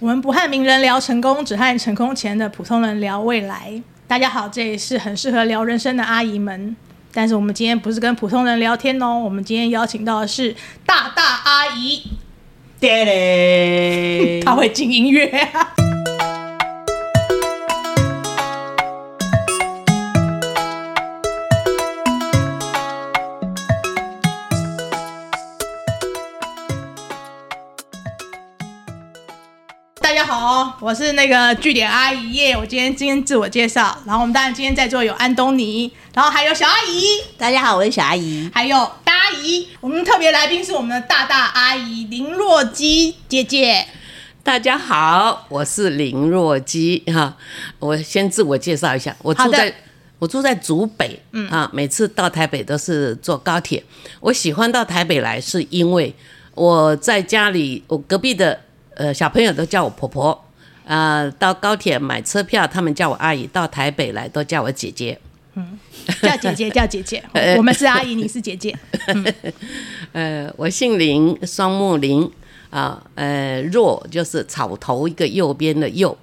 我们不和名人聊成功，只和成功前的普通人聊未来。大家好，这里是很适合聊人生的阿姨们。但是我们今天不是跟普通人聊天哦，我们今天邀请到的是大大阿姨。爹嘞，他会进音乐。我是那个据点阿姨耶。我今天今天自我介绍，然后我们当然今天在座有安东尼，然后还有小阿姨。大家好，我是小阿姨。还有大阿姨。我们特别来宾是我们的大大阿姨林若姬姐姐。大家好，我是林若姬哈。我先自我介绍一下，我住在我住在竹北，嗯啊，每次到台北都是坐高铁。我喜欢到台北来，是因为我在家里，我隔壁的。呃，小朋友都叫我婆婆，啊、呃，到高铁买车票，他们叫我阿姨；到台北来都叫我姐姐。嗯，叫姐姐，叫姐姐。我们是阿姨，你是姐姐。嗯、呃，我姓林，双木林啊。呃，若就是草头一个右边的右，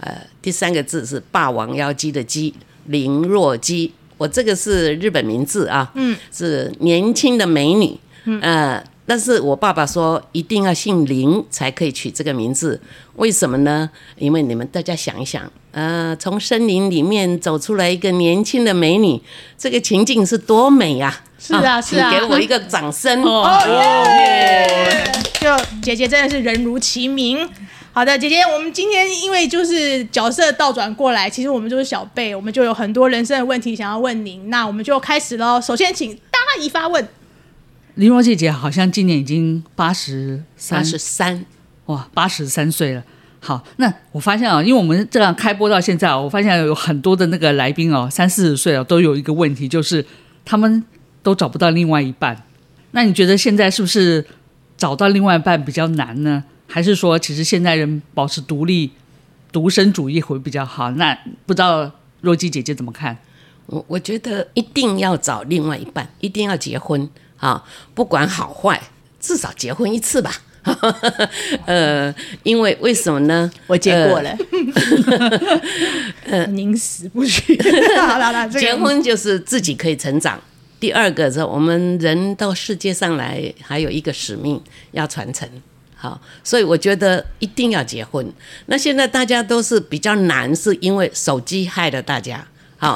呃，第三个字是霸王妖姬的姬，林若姬。我这个是日本名字啊，嗯，是年轻的美女，嗯。呃但是我爸爸说一定要姓林才可以取这个名字，为什么呢？因为你们大家想一想，呃，从森林里面走出来一个年轻的美女，这个情境是多美呀！是啊，是啊，请给我一个掌声 哦！哦耶！就姐姐真的是人如其名。好的，姐姐，我们今天因为就是角色倒转过来，其实我们就是小辈，我们就有很多人生的问题想要问您，那我们就开始喽。首先，请大姨发问。林若姐姐好像今年已经八十三，八十三，哇，八十三岁了。好，那我发现啊，因为我们这样开播到现在啊，我发现有很多的那个来宾哦，三四十岁啊，都有一个问题，就是他们都找不到另外一半。那你觉得现在是不是找到另外一半比较难呢？还是说，其实现在人保持独立、独身主义会比较好？那不知道若姬姐姐怎么看？我我觉得一定要找另外一半，一定要结婚。啊，不管好坏，至少结婚一次吧。呃，因为为什么呢？我结过了。呃，宁死不娶。好了，结婚就是自己可以成长。第二个是，我们人到世界上来，还有一个使命要传承。好，所以我觉得一定要结婚。那现在大家都是比较难，是因为手机害了大家。好，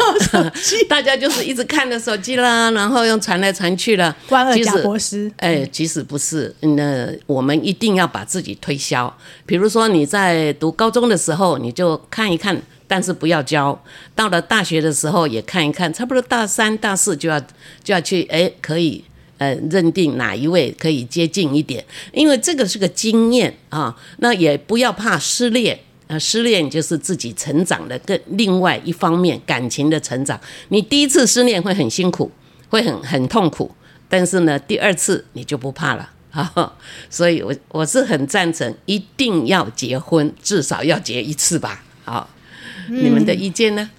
大家就是一直看着手机啦，然后用传来传去了。关二贾博士，哎，其实不是，那我们一定要把自己推销。比如说你在读高中的时候，你就看一看，但是不要交。到了大学的时候也看一看，差不多大三、大四就要就要去，哎，可以呃认定哪一位可以接近一点，因为这个是个经验啊。那也不要怕失恋。失恋就是自己成长的更另外一方面，感情的成长。你第一次失恋会很辛苦，会很很痛苦，但是呢，第二次你就不怕了 啊。所以我我是很赞成，一定要结婚，至少要结一次吧。好，嗯、你们的意见呢？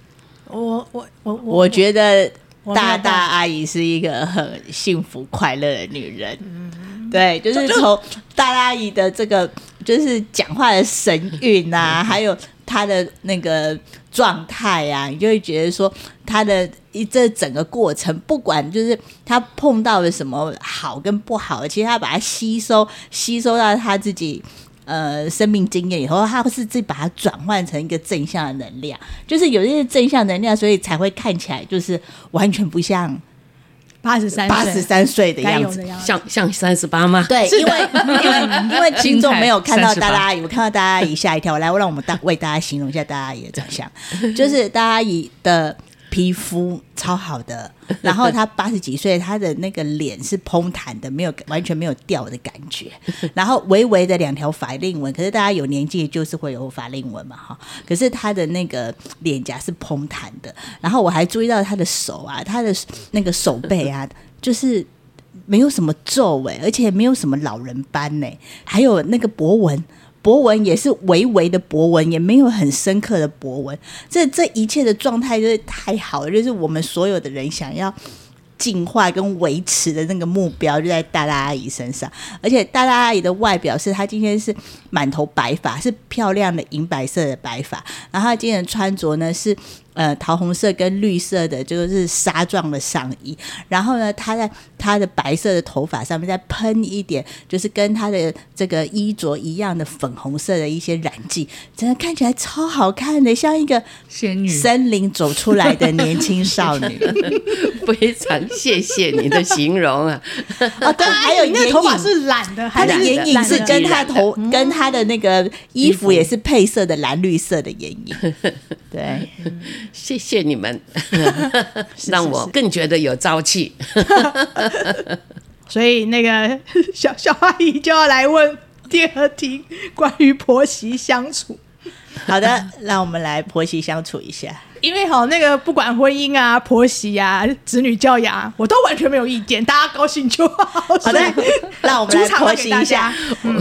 我我我我，我觉得大大阿姨是一个很幸福快乐的女人。嗯，对，就是从大大阿姨的这个。就是讲话的神韵啊，还有他的那个状态啊，你就会觉得说他的一这整个过程，不管就是他碰到了什么好跟不好，其实他把它吸收吸收到他自己呃生命经验以后，他是自己把它转换成一个正向的能量，就是有一些正向能量，所以才会看起来就是完全不像。八十三，八十三岁的样子，像像三十八吗？对，因为因为因为听众没有看到大大阿姨，我看到大大阿姨吓一跳。来，我让我们大为大家形容一下大大阿姨的长相，就是大大阿姨的。皮肤超好的，然后他八十几岁，他的那个脸是蓬弹的，没有完全没有掉的感觉，然后微微的两条法令纹，可是大家有年纪就是会有法令纹嘛哈，可是他的那个脸颊是蓬弹的，然后我还注意到他的手啊，他的那个手背啊，就是没有什么皱纹，而且没有什么老人斑呢，还有那个脖纹。博文也是微微的博文，也没有很深刻的博文。这这一切的状态就是太好了，就是我们所有的人想要进化跟维持的那个目标就在大大阿姨身上，而且大大阿姨的外表是她今天是满头白发，是漂亮的银白色的白发，然后她今天的穿着呢是。呃，桃红色跟绿色的，就是纱状的上衣。然后呢，她在她的白色的头发上面再喷一点，就是跟她的这个衣着一样的粉红色的一些染剂，真的看起来超好看的，像一个仙女森林走出来的年轻少女。非常谢谢你的形容啊！啊，对，还有那个头发是染的，她的眼影是跟她头跟她的那个衣服也是配色的蓝绿色的眼影。对。谢谢你们，让我更觉得有朝气。所以那个 小小阿姨就要来问第二题，关于婆媳相处。好的，让我们来婆媳相处一下。因为好那个不管婚姻啊、婆媳啊、子女教养，我都完全没有意见，大家高兴就好。好的，让我们来婆媳一下。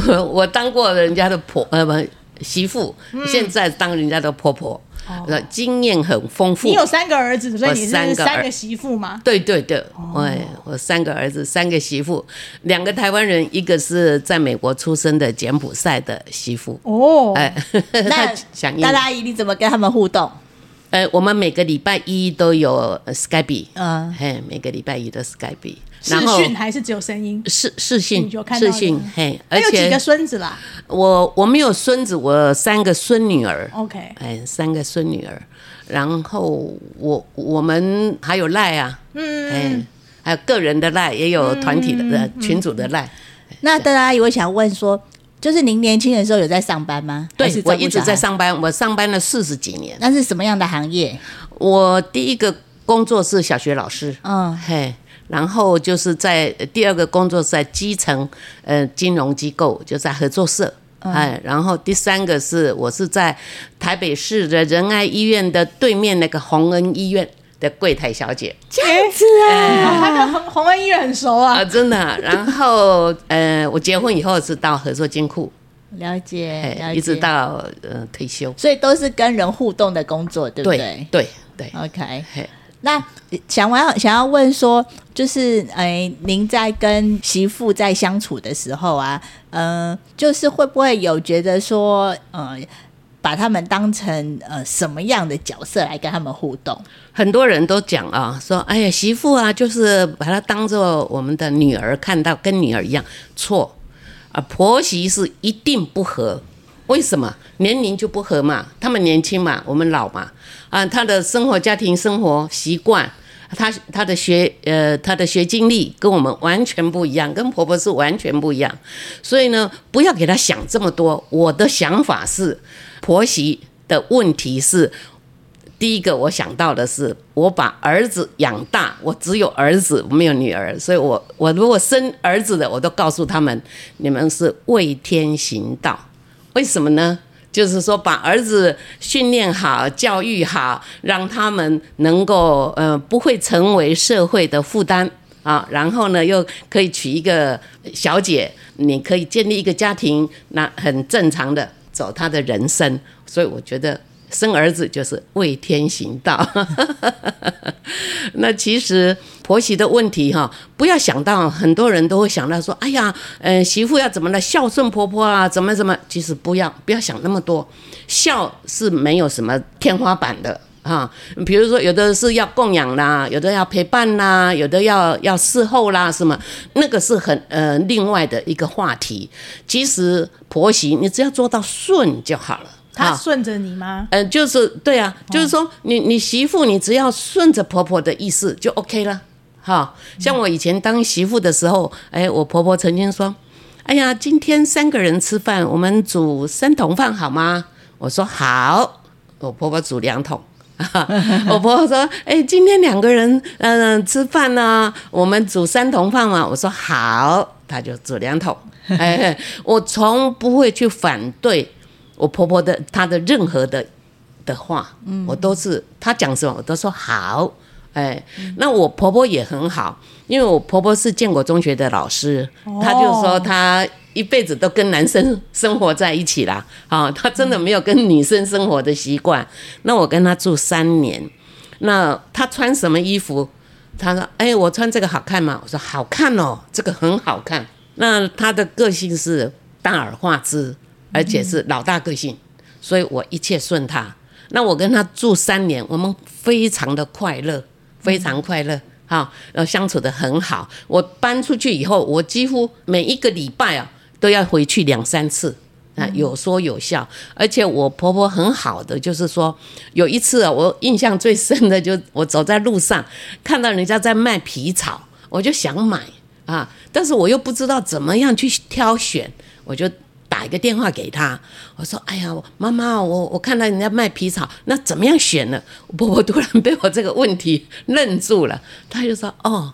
我我当过人家的婆呃不媳妇，现在当人家的婆婆。呃，经验很丰富。你有三个儿子，所以你是三个媳妇吗？对对对，我我三个儿子，三个媳妇，两个台湾人，一个是在美国出生的柬埔寨的媳妇。哦，哎，那 大大阿姨你怎么跟他们互动？呃，我们每个礼拜一都有 Skype，嗯，嘿，每个礼拜一都 Skype。视讯还是只有声音？视视讯，视讯，嘿，而且有几个孙子啦？我我没有孙子，我三个孙女儿。OK，哎，三个孙女儿，然后我我们还有赖啊，嗯，哎，还有个人的赖，也有团体的、嗯、群组的赖。那大家阿姨，我想问说，就是您年轻的时候有在上班吗？对，我一直在上班，我上班了四十几年。那是什么样的行业？我第一个工作是小学老师，嗯，嘿。然后就是在第二个工作是在基层，呃，金融机构就在合作社，哎、嗯，然后第三个是我是在台北市的仁爱医院的对面那个宏恩医院的柜台小姐，这样子啊，他跟宏宏恩医院很熟啊，啊，真的。然后呃，我结婚以后是到合作金库，了解，了解，一直到呃退休，所以都是跟人互动的工作，对不对？对对，对，OK。那想要想要问说，就是哎，您在跟媳妇在相处的时候啊，嗯、呃，就是会不会有觉得说，呃，把他们当成呃什么样的角色来跟他们互动？很多人都讲啊，说哎呀，媳妇啊，就是把她当做我们的女儿，看到跟女儿一样，错啊，婆媳是一定不合。为什么？年龄就不合嘛？他们年轻嘛，我们老嘛。啊，他的生活、家庭生活习惯，他他的学呃，他的学经历跟我们完全不一样，跟婆婆是完全不一样。所以呢，不要给他想这么多。我的想法是，婆媳的问题是，第一个我想到的是，我把儿子养大，我只有儿子，没有女儿，所以我我如果生儿子的，我都告诉他们，你们是为天行道。为什么呢？就是说，把儿子训练好、教育好，让他们能够呃不会成为社会的负担啊。然后呢，又可以娶一个小姐，你可以建立一个家庭，那很正常的走他的人生。所以我觉得。生儿子就是为天行道，那其实婆媳的问题哈，不要想到很多人都会想到说，哎呀，呃，媳妇要怎么来孝顺婆婆啊，怎么怎么，其实不要不要想那么多，孝是没有什么天花板的哈。比如说有的是要供养啦，有的要陪伴啦，有的要要侍候啦，什么那个是很呃另外的一个话题。其实婆媳你只要做到顺就好了。他顺着你吗？嗯、呃，就是对啊，就是说你你媳妇，你只要顺着婆婆的意思就 OK 了。哈，像我以前当媳妇的时候，哎，我婆婆曾经说：“哎呀，今天三个人吃饭，我们煮三桶饭好吗？”我说：“好。”我婆婆煮两桶。我婆婆说：“哎，今天两个人嗯、呃、吃饭呢，我们煮三桶饭嘛。”我说：“好。”她就煮两桶。哎，我从不会去反对。我婆婆的她的任何的的话，嗯，我都是她讲什么我都说好，哎，那我婆婆也很好，因为我婆婆是建国中学的老师，她就说她一辈子都跟男生 生活在一起啦，啊，她真的没有跟女生生活的习惯。那我跟她住三年，那她穿什么衣服，她说：“哎，我穿这个好看吗？”我说：“好看哦，这个很好看。”那她的个性是大而化之，而且是老大个性，所以我一切顺他。那我跟他住三年，我们非常的快乐，非常快乐，哈，呃，相处得很好。我搬出去以后，我几乎每一个礼拜啊都要回去两三次。啊，有说有笑，而且我婆婆很好的，就是说有一次啊，我印象最深的就我走在路上看到人家在卖皮草，我就想买啊，但是我又不知道怎么样去挑选，我就打个电话给他，我说：“哎呀，妈妈，我我看到人家卖皮草，那怎么样选呢？”婆婆突然被我这个问题愣住了，她就说：“哦，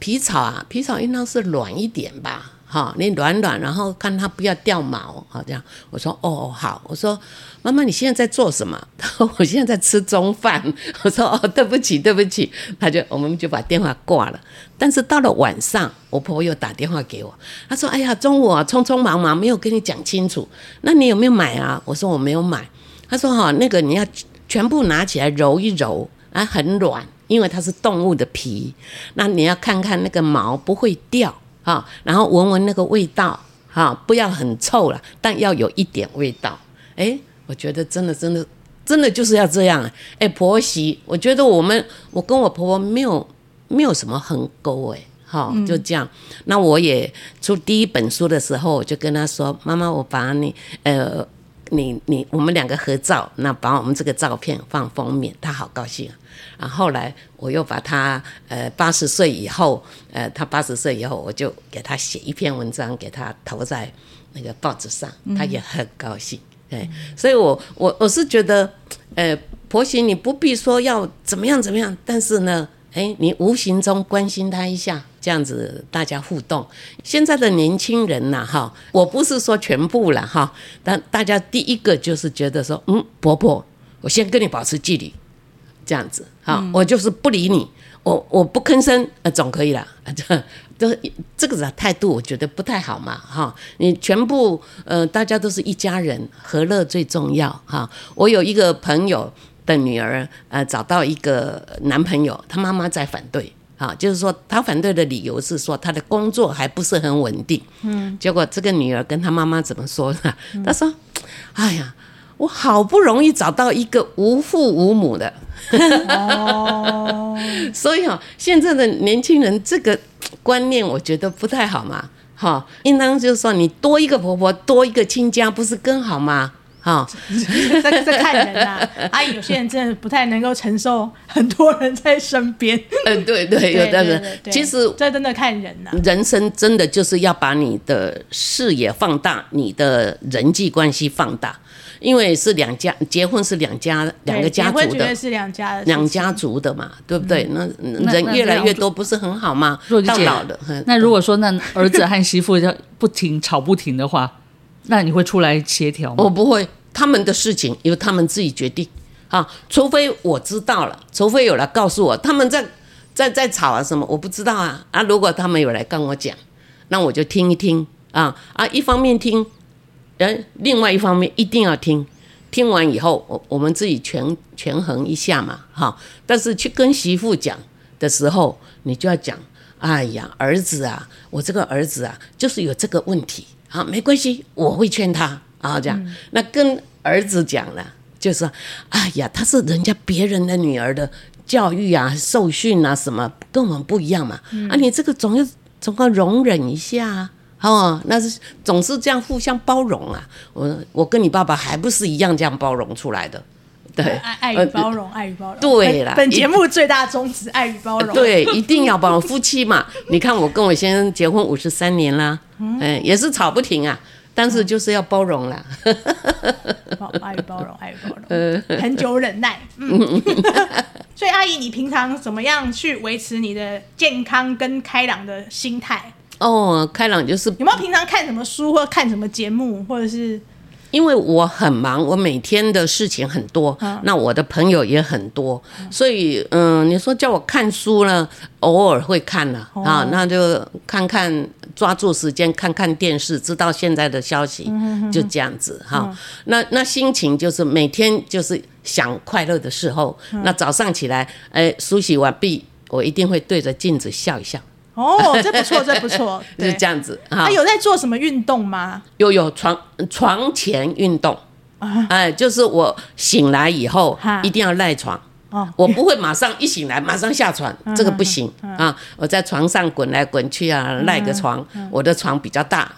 皮草啊，皮草应当是软一点吧。”好，你软软，然后看它不要掉毛，好这样。我说哦好，我说妈妈你现在在做什么？他说我现在在吃中饭。我说哦对不起对不起，他就我们就把电话挂了。但是到了晚上，我婆婆又打电话给我，她说哎呀中午啊匆匆忙忙没有跟你讲清楚，那你有没有买啊？我说我没有买。她说哈那个你要全部拿起来揉一揉啊，很软，因为它是动物的皮，那你要看看那个毛不会掉。啊，然后闻闻那个味道，哈，不要很臭了，但要有一点味道。哎，我觉得真的，真的，真的就是要这样。哎，婆媳，我觉得我们，我跟我婆婆没有没有什么横沟，哎，哈，就这样。嗯、那我也出第一本书的时候，我就跟她说：“妈妈，我把你，呃，你你我们两个合照，那把我们这个照片放封面。”他好高兴。啊后后来我又把他呃八十岁以后，呃他八十岁以后，我就给他写一篇文章，给他投在那个报纸上，他也很高兴。哎、嗯，所以我我我是觉得，呃婆媳你不必说要怎么样怎么样，但是呢，哎你无形中关心他一下，这样子大家互动。现在的年轻人呐，哈，我不是说全部了哈，但大家第一个就是觉得说，嗯，婆婆，我先跟你保持距离。这样子，好，我就是不理你，我我不吭声，呃，总可以了，这这这个的态度，我觉得不太好嘛，哈，你全部呃，大家都是一家人，和乐最重要，哈。我有一个朋友的女儿，呃，找到一个男朋友，她妈妈在反对，啊，就是说他反对的理由是说他的工作还不是很稳定，嗯，结果这个女儿跟他妈妈怎么说呢？她说，哎呀。我好不容易找到一个无父无母的，哦，所以哈，现在的年轻人这个观念我觉得不太好嘛，哈，应当就是说你多一个婆婆，多一个亲家，不是更好吗？哈，这个在看人啊，阿 姨有些人真的不太能够承受很多人在身边，嗯，对对，有的人。其实这真的看人呐，人生真的就是要把你的视野放大，你的人际关系放大。因为是两家结婚是两家两个家族的，是两家两家族的嘛，对不对？那人越来越多，不是很好吗？到老了，那如果说那儿子和媳妇要不停吵不停的话，那你会出来协调吗？我不会，他们的事情由他们自己决定啊，除非我知道了，除非有人告诉我他们在在在吵啊什么，我不知道啊啊！如果他们有来跟我讲，那我就听一听啊啊，一方面听。呃，另外一方面一定要听，听完以后，我我们自己权权衡一下嘛，哈。但是去跟媳妇讲的时候，你就要讲，哎呀，儿子啊，我这个儿子啊，就是有这个问题，啊，没关系，我会劝他啊，这样。嗯、那跟儿子讲了，就是说，哎呀，他是人家别人的女儿的教育啊、受训啊什么，跟我们不一样嘛，嗯、啊，你这个总要总要容忍一下啊。哦，那是总是这样互相包容啊！我我跟你爸爸还不是一样这样包容出来的，对，爱爱与包容，爱与包容，对啦。本节目最大宗旨，爱与包容，对，一定要包容。夫妻嘛，你看我跟我先生结婚五十三年啦，嗯，也是吵不停啊，但是就是要包容啦。爱与包容，爱与包容，很久忍耐。嗯，所以阿姨，你平常怎么样去维持你的健康跟开朗的心态？哦，开朗就是有没有平常看什么书或看什么节目，或者是？因为我很忙，我每天的事情很多，嗯、那我的朋友也很多，嗯、所以嗯，你说叫我看书呢，偶尔会看了、哦、啊，那就看看，抓住时间看看电视，知道现在的消息，嗯、哼哼就这样子哈、嗯。那那心情就是每天就是想快乐的时候，嗯、那早上起来，哎，梳洗完毕。我一定会对着镜子笑一笑。哦，这不错，这不错，就是这样子。他有在做什么运动吗？有有床床前运动。哎，就是我醒来以后一定要赖床。哦我不会马上一醒来马上下床，这个不行啊！我在床上滚来滚去啊，赖个床。我的床比较大，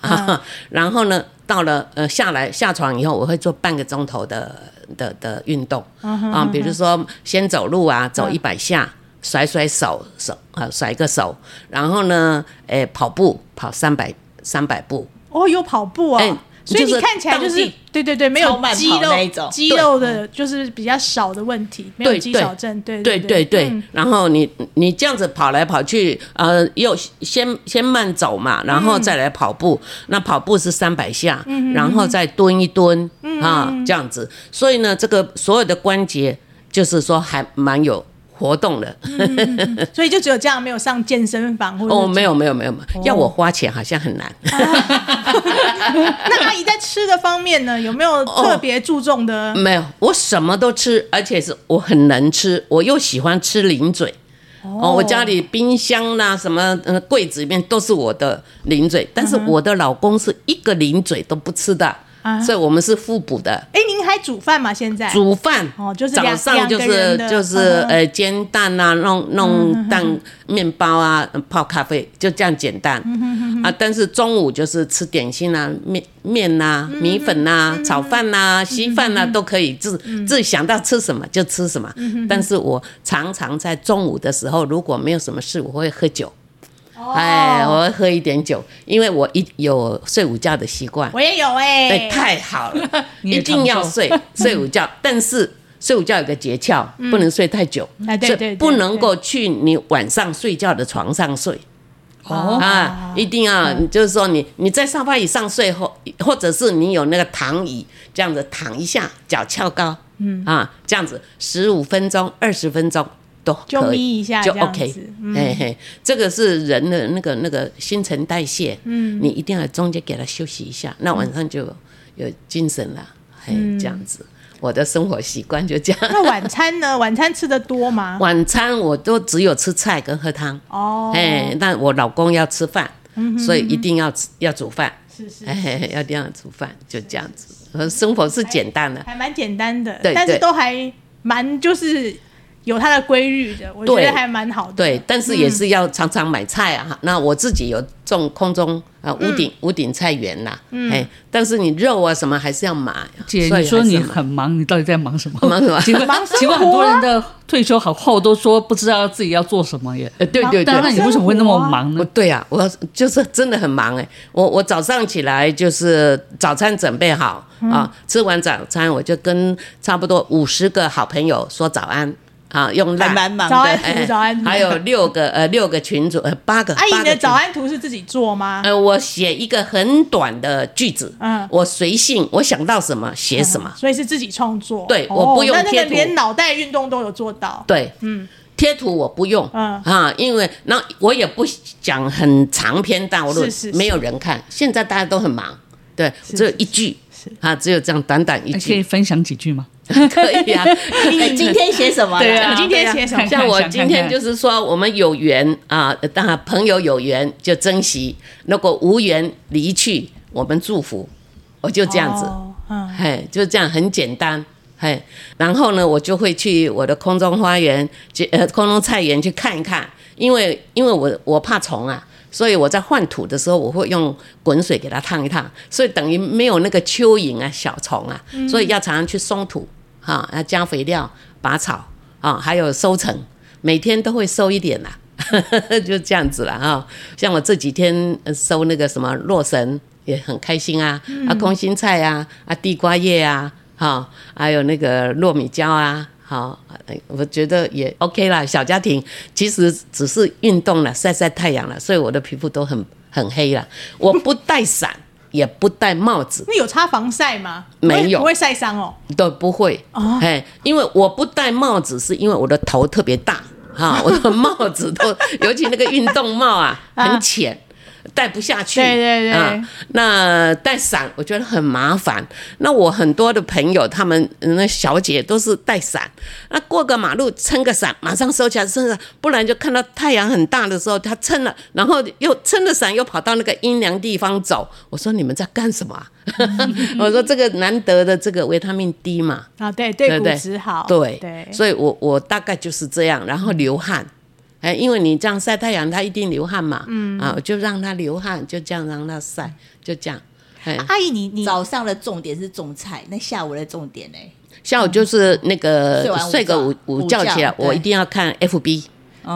然后呢，到了呃下来下床以后，我会做半个钟头的的的运动啊，比如说先走路啊，走一百下，甩甩手手啊，甩个手，然后呢，哎，跑步跑三百三百步。哦，有跑步啊。所以你看起来就是对对对，没有肌肉肌肉的，就是比较少的问题，没有肌少症，对对对对。然后你你这样子跑来跑去，呃，又先先慢走嘛，然后再来跑步。那跑步是三百下，然后再蹲一蹲啊，这样子。所以呢，这个所有的关节就是说还蛮有。活动了，嗯，所以就只有这样，没有上健身房或者哦，没有没有没有，要我花钱好像很难。那阿姨在吃的方面呢，有没有特别注重的？哦？没有，我什么都吃，而且是我很能吃，我又喜欢吃零嘴。哦，我家里冰箱啦，什么呃柜子里面都是我的零嘴，但是我的老公是一个零嘴都不吃的。所以我们是互补的。哎，您还煮饭吗？现在煮饭哦，就是早上就是就是呃煎蛋啊，弄弄蛋面包啊，泡咖啡，就这样简单啊。但是中午就是吃点心啊，面面呐、米粉呐、炒饭呐、稀饭呐都可以，自自己想到吃什么就吃什么。但是我常常在中午的时候，如果没有什么事，我会喝酒。哎，我会喝一点酒，因为我一有睡午觉的习惯。我也有哎、欸，太好了，一定要睡睡午觉。但是睡午觉有个诀窍，不能睡太久，嗯、对对对对不能够去你晚上睡觉的床上睡。哦啊，一定要，就是说你你在沙发椅上睡后，或者是你有那个躺椅，这样子躺一下，脚翘高，嗯啊，这样子十五分钟、二十分钟。都可以，就 OK，嘿嘿，这个是人的那个那个新陈代谢，嗯，你一定要中间给他休息一下，那晚上就有精神了，嘿，这样子，我的生活习惯就这样。那晚餐呢？晚餐吃的多吗？晚餐我都只有吃菜跟喝汤，哦，哎，但我老公要吃饭，所以一定要吃要煮饭，是是，哎，要这样煮饭，就这样子，生活是简单的，还蛮简单的，对，但是都还蛮就是。有它的规律的，我觉得还蛮好的。对，但是也是要常常买菜啊。那我自己有种空中啊屋顶屋顶菜园呐。哎，但是你肉啊什么还是要买。姐，你说你很忙，你到底在忙什么？忙什么？请问，请问很多人的退休好后都说不知道自己要做什么耶。对对对。那你为什么会那么忙呢？对啊，我就是真的很忙哎。我我早上起来就是早餐准备好啊，吃完早餐我就跟差不多五十个好朋友说早安。啊，用赖蛮忙的，早安图，早安图，还有六个呃六个群组呃八个。阿姨的早安图是自己做吗？呃，我写一个很短的句子，嗯，我随性，我想到什么写什么，所以是自己创作。对，我不用贴图，那连脑袋运动都有做到。对，嗯，贴图我不用，嗯啊，因为那我也不讲很长篇大论，没有人看。现在大家都很忙，对，只有一句，啊，只有这样短短一句，可以分享几句吗？可以啊，你今天写什么？对啊，今天写什么？像我今天就是说，我们有缘啊，当然朋友有缘就珍惜；如果无缘离去，我们祝福。我就这样子，嗯，嘿，就这样很简单，嘿。然后呢，我就会去我的空中花园，去呃空中菜园去看一看，因为因为我我怕虫啊。所以我在换土的时候，我会用滚水给它烫一烫，所以等于没有那个蚯蚓啊、小虫啊，所以要常常去松土，哈，要加肥料、拔草啊，还有收成，每天都会收一点啦，就这样子了哈。像我这几天收那个什么洛神，也很开心啊，啊空心菜啊，啊地瓜叶啊，哈，还有那个糯米椒啊。好，我觉得也 OK 啦。小家庭其实只是运动了，晒晒太阳了，所以我的皮肤都很很黑了。我不带伞，也不戴帽子。那有擦防晒吗？没有，不会晒伤哦。对，不会。哦，哎，因为我不戴帽子，是因为我的头特别大哈，我的帽子都，尤其那个运动帽啊，很浅。带不下去。对对对。啊、那带伞我觉得很麻烦。那我很多的朋友，他们那小姐都是带伞，那过个马路撑个伞，马上收起来撑伞，不然就看到太阳很大的时候，他撑了，然后又撑着伞又跑到那个阴凉地方走。我说你们在干什么、啊？我说这个难得的这个维他命 D 嘛。啊，对对，骨质好。对对，所以我我大概就是这样，然后流汗。哎，因为你这样晒太阳，他一定流汗嘛。嗯啊，就让他流汗，就这样让他晒，就这样。哎，阿姨，你你早上的重点是种菜，那下午的重点呢？下午就是那个睡个午午觉起来，我一定要看 FB，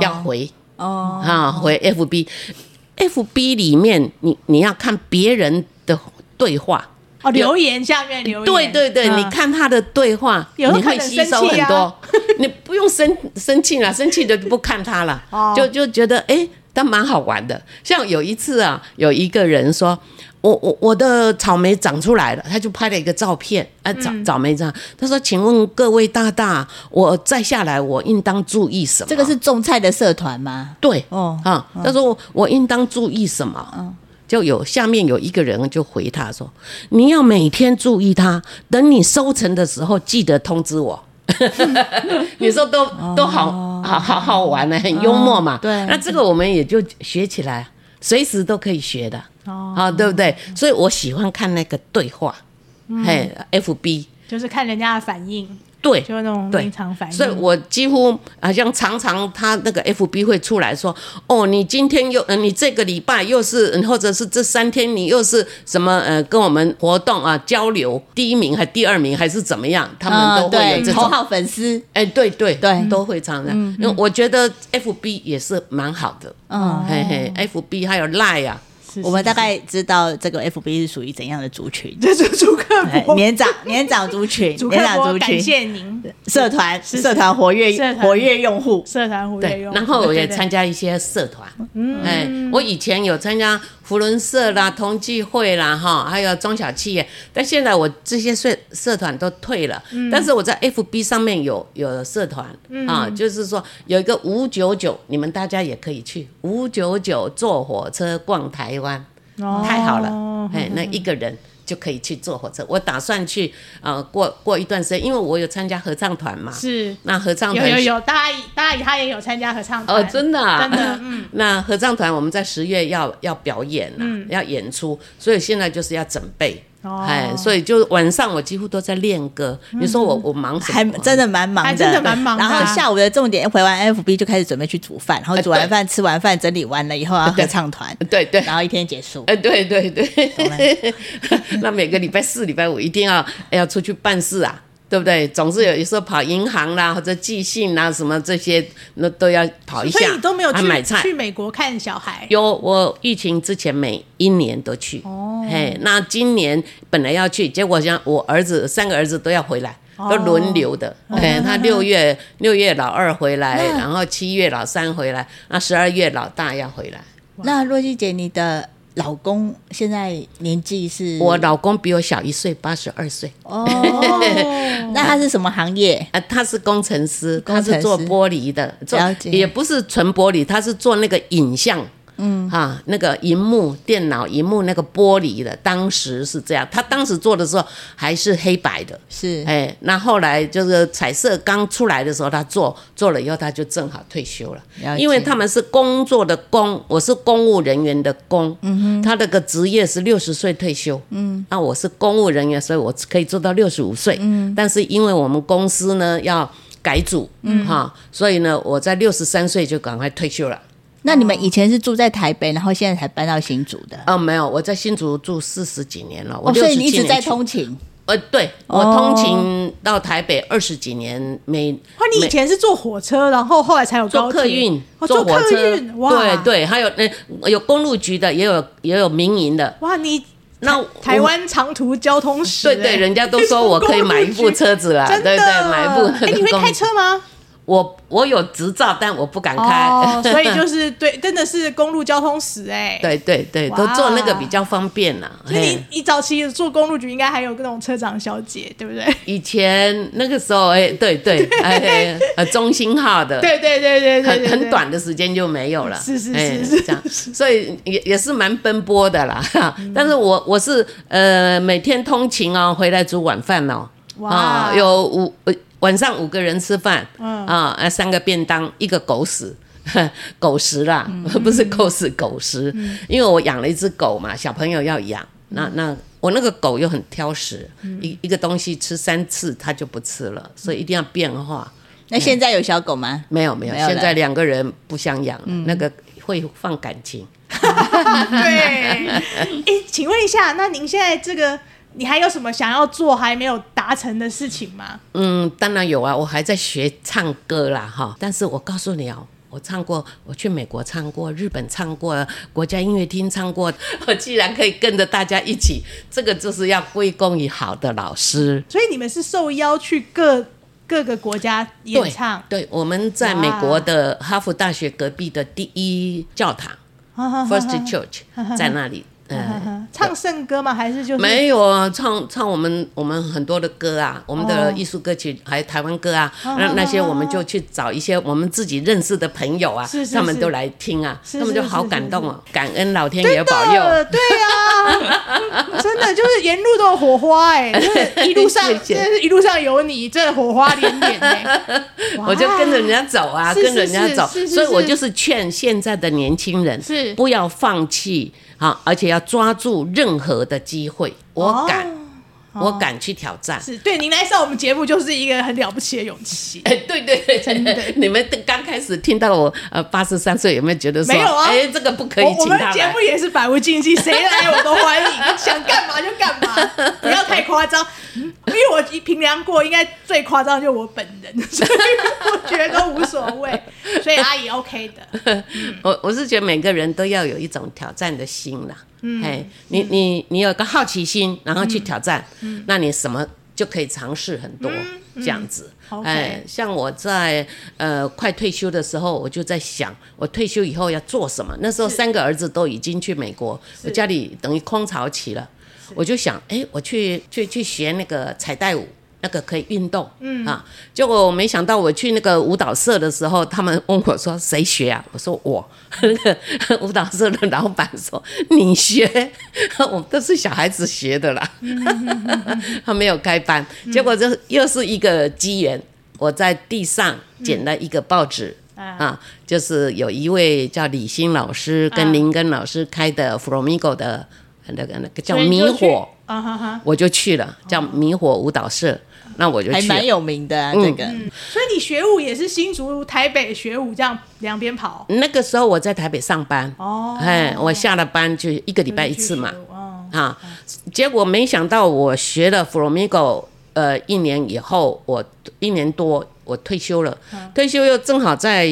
要回哦啊，回 FB，FB 里面你你要看别人的对话。哦，留言下面留言，对对对，你看他的对话，你会吸收很多。你不用生生气了，生气的就不看他了，就就觉得哎，他蛮好玩的。像有一次啊，有一个人说，我我我的草莓长出来了，他就拍了一个照片，啊，草草莓这样，他说，请问各位大大，我摘下来我应当注意什么？这个是种菜的社团吗？对，哦啊，他说我应当注意什么？嗯。就有下面有一个人就回他说：“你要每天注意他，等你收成的时候记得通知我。”你说都都好好好好玩呢，很幽默嘛。对，那这个我们也就学起来，随时都可以学的。哦，啊，对不对？所以我喜欢看那个对话，嘿，FB 就是看人家的反应。对，就那种临场反应。所以我几乎好像常常他那个 FB 会出来说：“哦，你今天又，呃，你这个礼拜又是，或者是这三天你又是什么呃，跟我们活动啊交流，第一名还第二名还是怎么样？他们都会有这种头号粉丝。哎，对对对，都会常常。因为我觉得 FB 也是蛮好的。嗯，嘿嘿，FB 还有 Line 啊。”我们大概知道这个 FB 是属于怎样的族群？这是主客博年长年长族群，年长族群。感谢您，社团社团活跃活跃用户，社团活跃用户。然后我也参加一些社团，嗯，哎，我以前有参加。扶轮社啦、同济会啦，哈，还有中小企业，但现在我这些社社团都退了。嗯、但是我在 FB 上面有有社团、嗯、啊，就是说有一个五九九，你们大家也可以去五九九坐火车逛台湾，哦、太好了，哎，那一个人。就可以去坐火车。我打算去，呃，过过一段时间，因为我有参加合唱团嘛。是。那合唱团有有有，大阿姨大阿姨她也有参加合唱团。哦，真的啊。真的，嗯。那合唱团我们在十月要要表演了，嗯、要演出，所以现在就是要准备。哎，哦、所以就晚上我几乎都在练歌。嗯、你说我我忙什么？还真的蛮忙的，真的蛮忙的。然后下午的重点回完 FB 就开始准备去煮饭，然后煮完饭、对吃完饭整理完了以后要合唱团，对对，对然后一天结束。哎，对对对。那每个礼拜四、礼拜五一定要要出去办事啊。对不对？总是有有时候跑银行啦，或者寄信啦，什么这些，那都要跑一下。所以你都没有去买菜去美国看小孩？有，我疫情之前每一年都去。哦，嘿，那今年本来要去，结果像我儿子三个儿子都要回来，都轮流的。哦、嘿，他六月六月老二回来，然后七月老三回来，那十二月老大要回来。那若曦姐，你的？老公现在年纪是？我老公比我小一岁，八十二岁。哦，那他是什么行业？啊，他是工程师，他是做玻璃的，做也不是纯玻璃，他是做那个影像。嗯，哈，那个荧幕、电脑荧幕那个玻璃的，当时是这样。他当时做的时候还是黑白的，是，哎，那后来就是彩色刚出来的时候，他做做了以后，他就正好退休了。了。因为他们是工作的工，我是公务人员的工，嗯哼，他那个职业是六十岁退休，嗯，那我是公务人员，所以我可以做到六十五岁，嗯，但是因为我们公司呢要改组，嗯。哈，所以呢我在六十三岁就赶快退休了。那你们以前是住在台北，然后现在才搬到新竹的？哦，没有，我在新竹住四十几年了。我所以你一直在通勤？呃，对，我通勤到台北二十几年，没。哦你以前是坐火车，然后后来才有坐客运，坐火车。对对，还有那有公路局的，也有也有民营的。哇，你那台湾长途交通史？对对，人家都说我可以买一部车子了，对对，买一部。哎，你会开车吗？我我有执照，但我不敢开，哦、所以就是对，真的是公路交通史哎。对 对对，都坐那个比较方便啦。所以你你早期做公路局，应该还有各种车长小姐，对不对？以前那个时候，哎，对对，哎，呃，中心号的，对对对对对，很很短的时间就没有了，是是是是这样，所以也也是蛮奔波的啦。但是我我是呃每天通勤哦，回来煮晚饭哦，哇，有五。晚上五个人吃饭，嗯啊，三个便当，一个狗屎，狗食啦，嗯、不是狗屎，狗食。嗯、因为我养了一只狗嘛，小朋友要养，嗯、那那我那个狗又很挑食，嗯、一一个东西吃三次它就不吃了，所以一定要变化。那现在有小狗吗？嗯、没有没有，现在两个人不想养，嗯、那个会放感情。对，哎，请问一下，那您现在这个？你还有什么想要做还没有达成的事情吗？嗯，当然有啊，我还在学唱歌啦，哈。但是我告诉你哦，我唱过，我去美国唱过，日本唱过，国家音乐厅唱过。我既然可以跟着大家一起，这个就是要归功于好的老师。所以你们是受邀去各各个国家演唱？对，对，我们在美国的哈佛大学隔壁的第一教堂哇，First Church，在那里。嗯，唱圣歌吗？还是就是没有啊？唱唱我们我们很多的歌啊，我们的艺术歌曲，还有台湾歌啊。那那些我们就去找一些我们自己认识的朋友啊，他们都来听啊，他们就好感动哦，感恩老天爷保佑。对啊，真的就是沿路都有火花哎，一路上 真的是一路上有你，真的火花连连哎。我就跟着人家走啊，跟着人家走，所以我就是劝现在的年轻人是不要放弃。好，而且要抓住任何的机会，我敢，我敢去挑战。是对您来上，我们节目就是一个很了不起的勇气。哎，对对对，真的。你们刚开始听到我呃八十三岁，有没有觉得说，没有啊？哎，这个不可以。我，我们节目也是百无禁忌，谁来我都欢迎，想干嘛就干嘛，不要太夸张。因为我平量过，应该最夸张就是我本人，所以我觉得都无所谓。所以阿姨 OK 的。嗯、我我是觉得每个人都要有一种挑战的心啦。嗯，哎，你你你有个好奇心，然后去挑战，嗯、那你什么就可以尝试很多、嗯、这样子。嗯、哎，像我在呃快退休的时候，我就在想，我退休以后要做什么？那时候三个儿子都已经去美国，我家里等于空巢期了。我就想，哎，我去去去学那个彩带舞，那个可以运动，嗯。啊，结果我没想到我去那个舞蹈社的时候，他们问我说谁学啊？我说我，那个舞蹈社的老板说你学，我们都是小孩子学的啦，他没有开班，结果这又是一个机缘，我在地上捡了一个报纸，啊，就是有一位叫李欣老师跟林根老师开的 Flamingo 的。那个那个叫迷火，我就去了，叫迷火舞蹈社，那我就去，还蛮有名的这个。所以你学舞也是新竹、台北学舞，这样两边跑。那个时候我在台北上班，哦。哎，我下了班就一个礼拜一次嘛，啊，结果没想到我学了 Flamenco，呃，一年以后我一年多我退休了，退休又正好在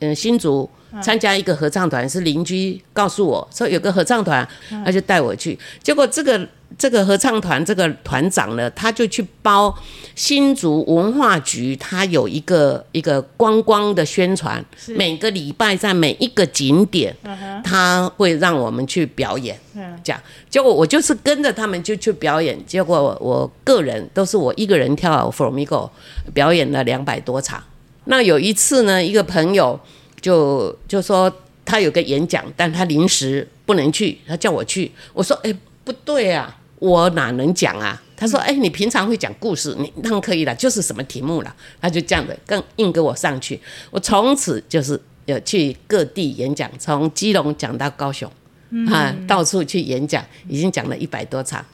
嗯新竹。参加一个合唱团，是邻居告诉我说有个合唱团，他就带我去。结果这个这个合唱团这个团长呢，他就去包新竹文化局，他有一个一个观光的宣传，每个礼拜在每一个景点，他会让我们去表演。这样，结果我就是跟着他们就去表演。结果我，我个人都是我一个人跳 Flamenco，表演了两百多场。那有一次呢，一个朋友。就就说他有个演讲，但他临时不能去，他叫我去。我说：“哎，不对啊，我哪能讲啊？”他说：“哎，你平常会讲故事，你当然可以了，就是什么题目了。”他就这样的更硬给我上去。我从此就是有去各地演讲，从基隆讲到高雄，啊，到处去演讲，已经讲了一百多场。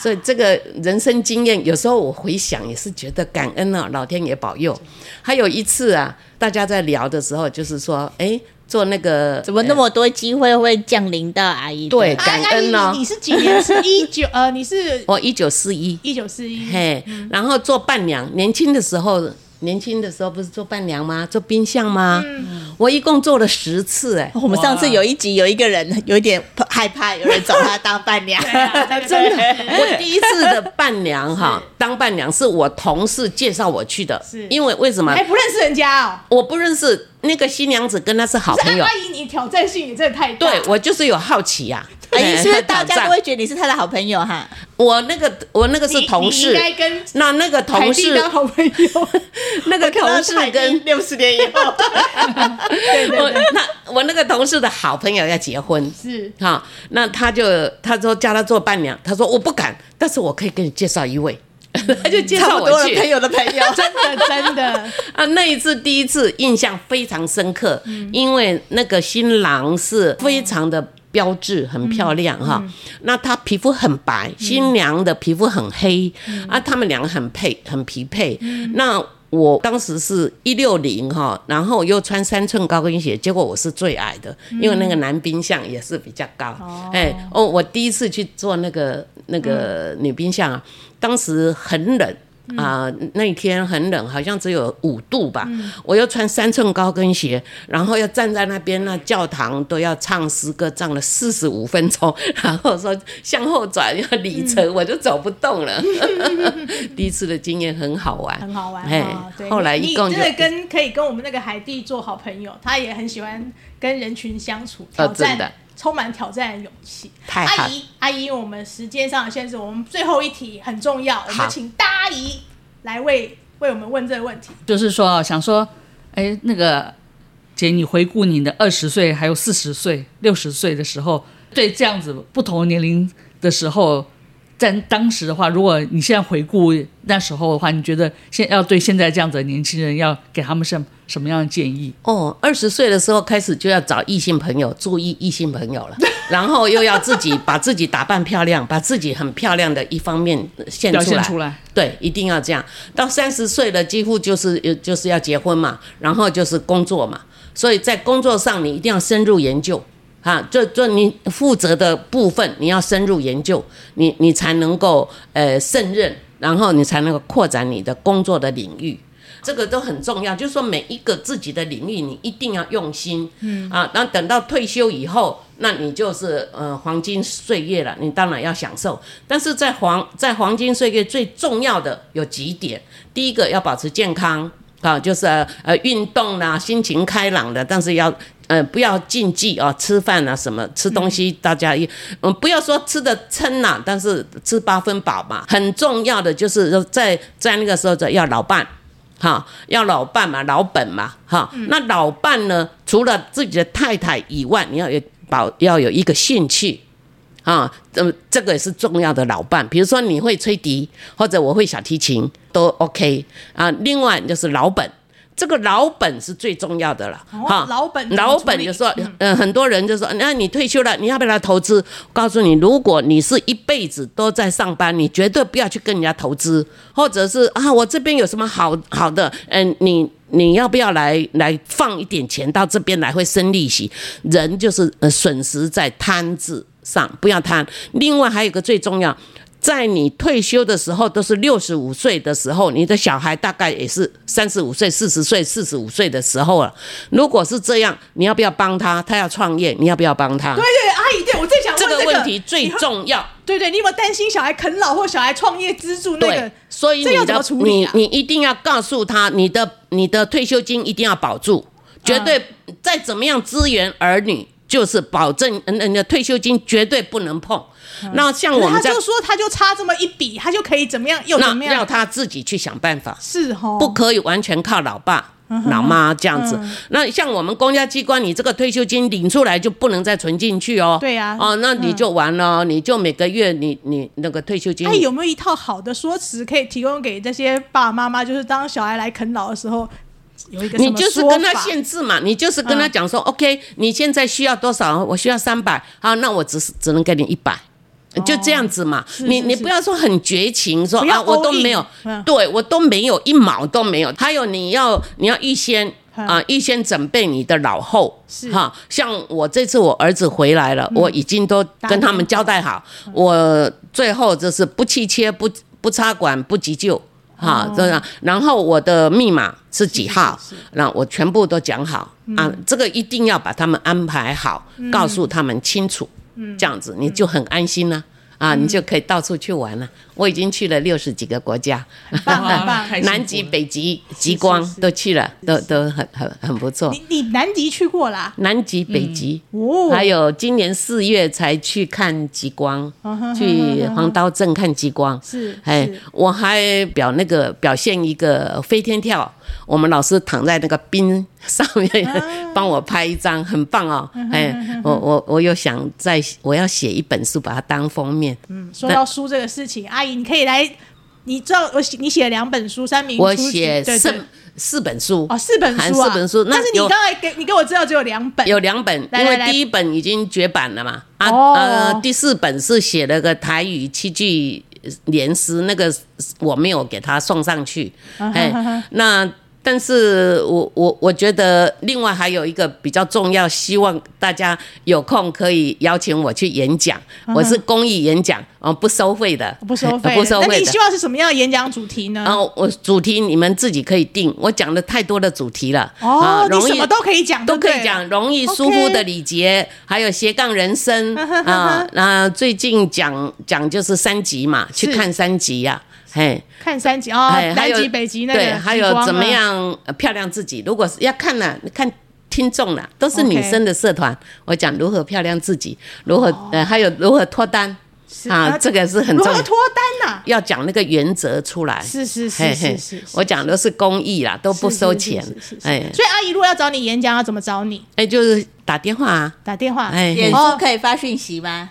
所以这个人生经验，有时候我回想也是觉得感恩啊，老天爷保佑。还有一次啊，大家在聊的时候，就是说，哎，做那个怎么那么多机会会降临到阿姨？对，感恩哦。你是几年？是 一九呃，你是我一九四一，一九四一。嘿，然后做伴娘，年轻的时候，年轻的时候不是做伴娘吗？做冰箱吗？我一共做了十次哎、欸。我们上次有一集有一个人有一点害怕，有人找他当伴娘，真的。我第一次的伴娘哈，当伴娘是我同事介绍我去的，是因为为什么？还不认识人家哦，我不认识那个新娘子，跟她是好朋友。阿姨，你挑战性也真的太大。对，我就是有好奇呀、啊。阿姨是不是大家都会觉得你是他的好朋友哈？我那个我那个是同事，应该跟那那个同事当好朋友，那个同事跟六十年以后，对对对，那我那个同事的好朋友要结婚，是。哈，那他就他说叫他做伴娘，他说我不敢，但是我可以给你介绍一位，他就介绍我去。朋友的朋友，真 的真的。啊，那一次第一次印象非常深刻，因为那个新郎是非常的。标志很漂亮哈，嗯、那她皮肤很白，嗯、新娘的皮肤很黑，嗯、啊，他们两个很配，很匹配。嗯、那我当时是一六零哈，然后又穿三寸高跟鞋，结果我是最矮的，嗯、因为那个男宾相也是比较高。哦、哎，哦，我第一次去做那个那个女宾相啊，当时很冷。啊、呃，那天很冷，好像只有五度吧。嗯、我又穿三寸高跟鞋，然后又站在那边，那教堂都要唱诗歌，唱了四十五分钟，然后说向后转要里程，嗯、我就走不动了。第一次的经验很好玩，很好玩。哎，后来一共就真的跟可以跟我们那个海蒂做好朋友，他也很喜欢跟人群相处，挑战的。充满挑战的勇气。阿姨，阿姨，我们时间上的限制，我们最后一题很重要，我们请大阿姨来为为我们问这个问题。就是说，想说，哎，那个姐，你回顾你的二十岁、还有四十岁、六十岁的时候，对这样子不同年龄的时候。在当时的话，如果你现在回顾那时候的话，你觉得现要对现在这样子的年轻人要给他们什什么样的建议？哦，二十岁的时候开始就要找异性朋友，注意异性朋友了，然后又要自己把自己打扮漂亮，把自己很漂亮的一方面献出来。现出来。对，一定要这样。到三十岁了，几乎就是就是要结婚嘛，然后就是工作嘛，所以在工作上你一定要深入研究。啊，就就你负责的部分，你要深入研究，你你才能够呃胜任，然后你才能够扩展你的工作的领域，这个都很重要。就是说每一个自己的领域，你一定要用心，嗯啊，那等到退休以后，那你就是呃黄金岁月了，你当然要享受。但是在黄在黄金岁月最重要的有几点，第一个要保持健康啊，就是呃运动啦，心情开朗的，但是要。嗯，不要禁忌啊，吃饭啊什么吃东西，大家一嗯，不要说吃的撑呐，但是吃八分饱嘛。很重要的就是在在那个时候就要老伴，哈，要老伴嘛，老本嘛，哈。那老伴呢，除了自己的太太以外，你要有保要有一个兴趣，啊，嗯，这个也是重要的老伴。比如说你会吹笛，或者我会小提琴，都 OK 啊。另外就是老本。这个老本是最重要的了，哈、哦，老本老本就说，嗯、呃，很多人就说，那你退休了，你要不要来投资？告诉你，如果你是一辈子都在上班，你绝对不要去跟人家投资，或者是啊，我这边有什么好好的，嗯、呃，你你要不要来来放一点钱到这边来，会生利息？人就是呃损失在贪字上，不要贪。另外还有一个最重要。在你退休的时候，都是六十五岁的时候，你的小孩大概也是三十五岁、四十岁、四十五岁的时候了。如果是这样，你要不要帮他？他要创业，你要不要帮他？对对，阿姨，对我最想问这个，这个问题最重要。对对，你有没有担心小孩啃老或小孩创业资助那个？对，所以你的啊、你你一定要告诉他，你的你的退休金一定要保住，绝对再怎么样支援儿女，就是保证嗯嗯，的退休金绝对不能碰。那像我们，他就说他就差这么一笔，他就可以怎么样又怎么样？要他自己去想办法，是哦，不可以完全靠老爸、老妈这样子。那像我们公家机关，你这个退休金领出来就不能再存进去哦。对呀，哦，那你就完了，你就每个月你你那个退休金。哎，有没有一套好的说辞可以提供给这些爸爸妈妈？就是当小孩来啃老的时候，有一个你就是跟他限制嘛，你就是跟他讲说，OK，你现在需要多少？我需要三百，好，那我只是只能给你一百。就这样子嘛，你你不要说很绝情，说啊我都没有，对我都没有一毛都没有。还有你要你要预先啊预先准备你的老后，哈，像我这次我儿子回来了，我已经都跟他们交代好，我最后就是不气切不不插管不急救哈，这样，然后我的密码是几号，那我全部都讲好啊，这个一定要把他们安排好，告诉他们清楚，这样子你就很安心了。啊，你就可以到处去玩了。我已经去了六十几个国家，南极、北极、极光都去了，都都很很很不错。你你南极去过啦？南极、北极，还有今年四月才去看极光，去黄刀镇看极光。是，哎，我还表那个表现一个飞天跳，我们老师躺在那个冰上面 帮我拍一张，很棒哦。哎，我我我有想在我要写一本书，把它当封面。嗯，说到书这个事情，阿姨你可以来，你知道我写你写了两本书，三名我写四四本书哦，四本书四本书。但是你刚才给你给我知道只有两本，有两本，因为第一本已经绝版了嘛。啊呃，第四本是写了个台语七句连诗，那个我没有给他送上去。哎，那。但是我我我觉得另外还有一个比较重要，希望大家有空可以邀请我去演讲。我是公益演讲，哦，不收费的，不收费，不收费。那你希望是什么样的演讲主题呢？哦，我主题你们自己可以定。我讲了太多的主题了。哦，你什么都可以讲，都可以讲，容易疏忽的礼节，还有斜杠人生啊。那最近讲讲就是三级嘛，去看三级呀。嘿，看三级哦，南极、北极那个，对，还有怎么样漂亮自己？如果是要看呢，看听众了，都是女生的社团。我讲如何漂亮自己，如何呃，还有如何脱单啊，这个是很重要。如何脱单呐？要讲那个原则出来。是是是是是，我讲的是公益啦，都不收钱。哎，所以阿姨如果要找你演讲，要怎么找你？哎，就是打电话啊，打电话。哎，脸书可以发讯息吗？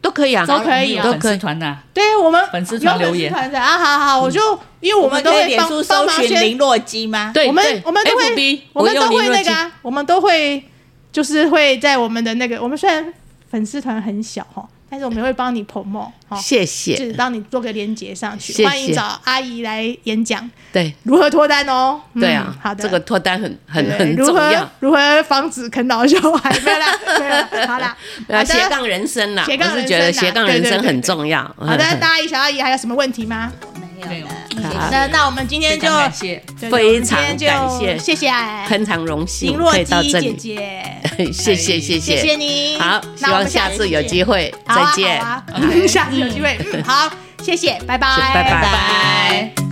都可以啊，都可以啊，都可以团的。对我们粉丝团留言啊，好好，我就因为我们都会脸书搜寻林洛基吗？对，我们我们都会，我们都会那个，啊我们都会就是会在我们的那个，我们虽然粉丝团很小哈。但是我们会帮你 promote，谢谢，就是让你做个连接上去，欢迎找阿姨来演讲，对，如何脱单哦？对啊，好的，这个脱单很很很重要，如何防止啃老小孩？对了，好了，斜杠人生啦，我是觉得斜杠人生很重要。好的，大阿姨、小阿姨还有什么问题吗？没有了。那那我们今天就非常感谢，谢。谢，非常荣幸林洛基姐姐，谢谢谢谢。谢谢你。好，希望下次有机会再见。下次有机会，好，谢谢，拜拜，拜拜。